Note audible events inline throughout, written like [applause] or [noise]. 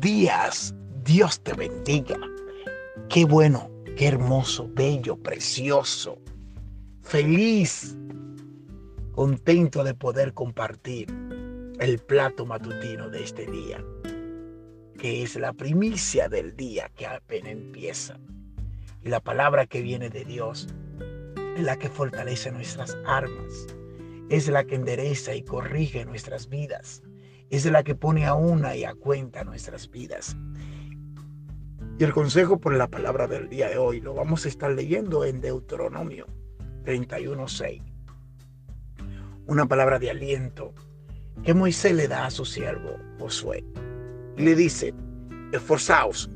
Días, Dios te bendiga. Qué bueno, qué hermoso, bello, precioso, feliz, contento de poder compartir el plato matutino de este día, que es la primicia del día que apenas empieza. Y la palabra que viene de Dios es la que fortalece nuestras armas, es la que endereza y corrige nuestras vidas es la que pone a una y a cuenta nuestras vidas. Y el consejo por la palabra del día de hoy lo vamos a estar leyendo en Deuteronomio 31.6. Una palabra de aliento que Moisés le da a su siervo Josué. Y le dice, esforzaos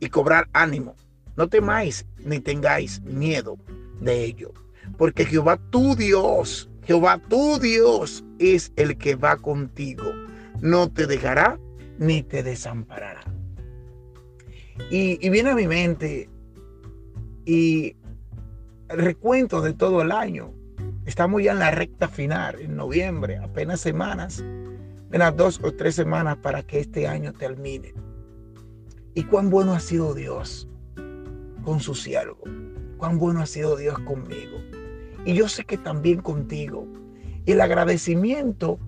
y cobrar ánimo. No temáis ni tengáis miedo de ello. Porque Jehová tu Dios, Jehová tu Dios es el que va contigo no te dejará ni te desamparará. Y, viene a mi mente y el recuento de todo el año. Estamos ya en la recta final, en noviembre, apenas semanas, unas dos o tres semanas para que este año termine. Y cuán bueno ha sido Dios con su siervo, cuán bueno ha sido Dios conmigo. Y yo sé que también contigo. El agradecimiento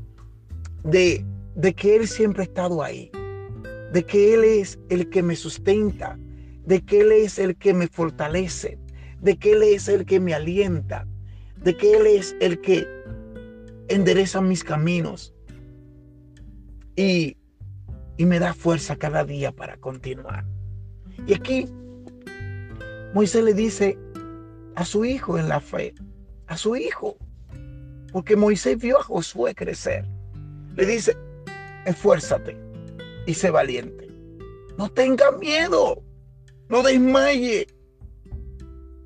de de que Él siempre ha estado ahí, de que Él es el que me sustenta, de que Él es el que me fortalece, de que Él es el que me alienta, de que Él es el que endereza mis caminos y, y me da fuerza cada día para continuar. Y aquí Moisés le dice a su hijo en la fe, a su hijo, porque Moisés vio a Josué crecer. Le dice, esfuérzate y sé valiente. No tengas miedo, no desmaye,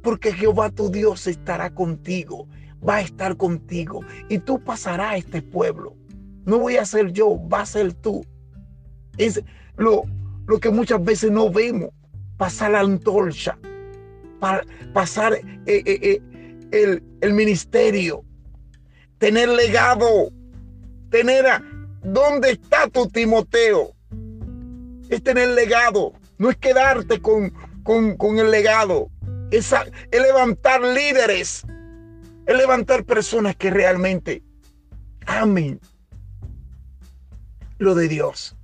porque Jehová tu Dios estará contigo, va a estar contigo y tú pasarás a este pueblo. No voy a ser yo, va a ser tú. Es lo, lo que muchas veces no vemos, pasar la antorcha, para pasar eh, eh, eh, el, el ministerio, tener legado, tener a, ¿Dónde está tu Timoteo? Es tener legado, no es quedarte con, con, el legado, es, es levantar líderes, es levantar personas que realmente amen lo de Dios.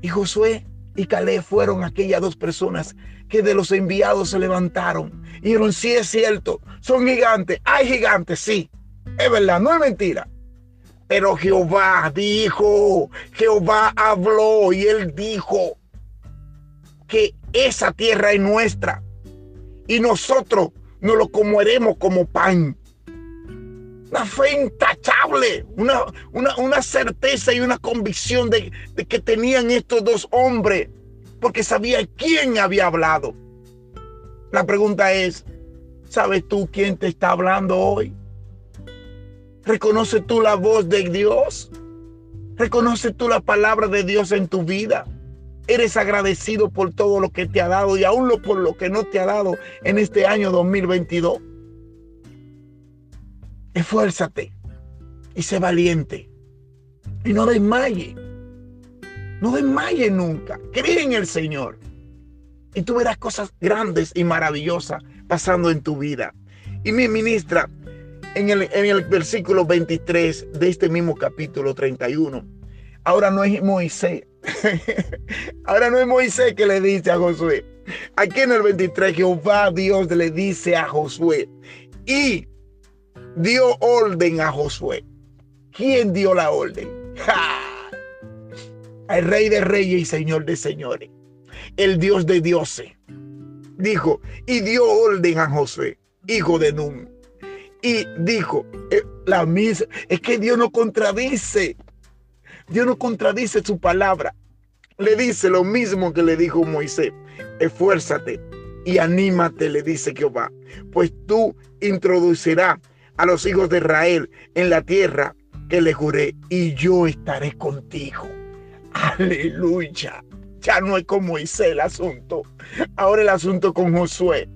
Y Josué y Caleb fueron aquellas dos personas que de los enviados se levantaron. Y dijeron, sí es cierto, son gigantes, hay gigantes, sí, es verdad, no es mentira. Pero Jehová dijo, Jehová habló y él dijo que esa tierra es nuestra y nosotros nos lo comeremos como pan. Una fe intachable, una, una, certeza y una convicción de, de que tenían estos dos hombres, porque sabían quién había hablado. La pregunta es, ¿sabes tú quién te está hablando hoy? ¿Reconoce tú la voz de Dios? ¿Reconoce tú la palabra de Dios en tu vida? ¿Eres agradecido por todo lo que te ha dado y aún por lo que no te ha dado en este año 2022? Esfuérzate y sé valiente. Y no desmaye. No desmaye nunca. Cree en el Señor. Y tú verás cosas grandes y maravillosas pasando en tu vida. Y mi ministra, en el, versículo 23 de este mismo capítulo 31. Ahora no es Moisés. [laughs] Ahora no es Moisés que le dice a Josué. Aquí en el 23 Jehová Dios le dice a Josué y dio orden a Josué. ¿Quién dio la orden? El rey de reyes y señor de señores. El Dios de dioses. Dijo y dio orden a Josué, hijo de Nun y dijo, eh, la misma, es que Dios no contradice, Dios no contradice su palabra. Le dice lo mismo que le dijo Moisés, esfuérzate y anímate, le dice Jehová, pues tú introducirás a los hijos de Israel en la tierra que le juré y yo estaré contigo. Aleluya. Ya no es con Moisés el asunto. Ahora el asunto con Josué.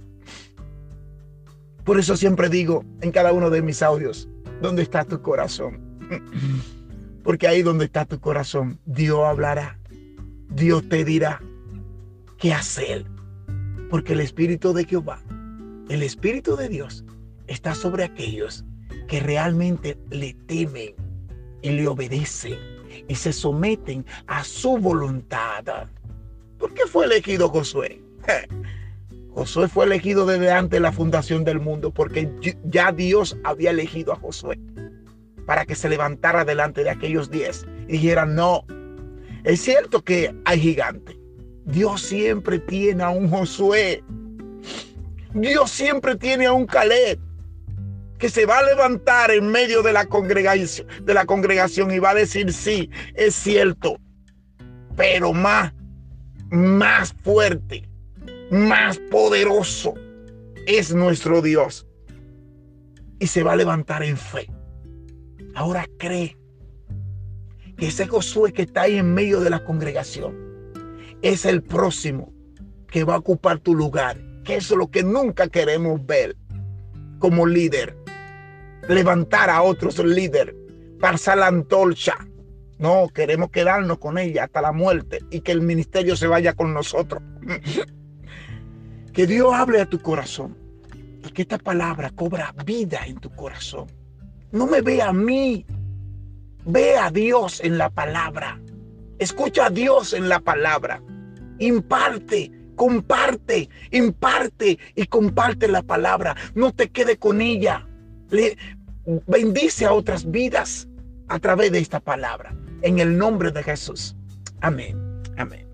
Por eso siempre digo en cada uno de mis audios, ¿dónde está tu corazón? [clears throat] Porque ahí donde está tu corazón, Dios hablará. Dios te dirá qué hacer. Porque el Espíritu de Jehová, el Espíritu de Dios, está sobre aquellos que realmente le temen y le obedecen y se someten a su voluntad. ¿Por qué fue elegido Josué? [laughs] Josué fue elegido desde antes de la fundación del mundo porque ya Dios había elegido a Josué para que se levantara delante de aquellos diez y dijera, no, es cierto que hay gigantes. Dios siempre tiene a un Josué. Dios siempre tiene a un Caleb que se va a levantar en medio de la congregación, de la congregación y va a decir, sí, es cierto, pero más, más fuerte, más poderoso es nuestro Dios. Y se va a levantar en fe. Ahora cree que ese Josué que está ahí en medio de la congregación es el próximo que va a ocupar tu lugar. Que eso es lo que nunca queremos ver como líder levantar a otros líderes, pasar la antorcha. No, queremos quedarnos con ella hasta la muerte y que el ministerio se vaya con nosotros. Que Dios hable a tu corazón y que esta palabra cobra vida en tu corazón. No me ve a mí, ve a Dios en la palabra. Escucha a Dios en la palabra. Imparte, comparte, imparte y comparte la palabra. No te quede con ella. Le, bendice a otras vidas a través de esta palabra. En el nombre de Jesús. Amén. Amén.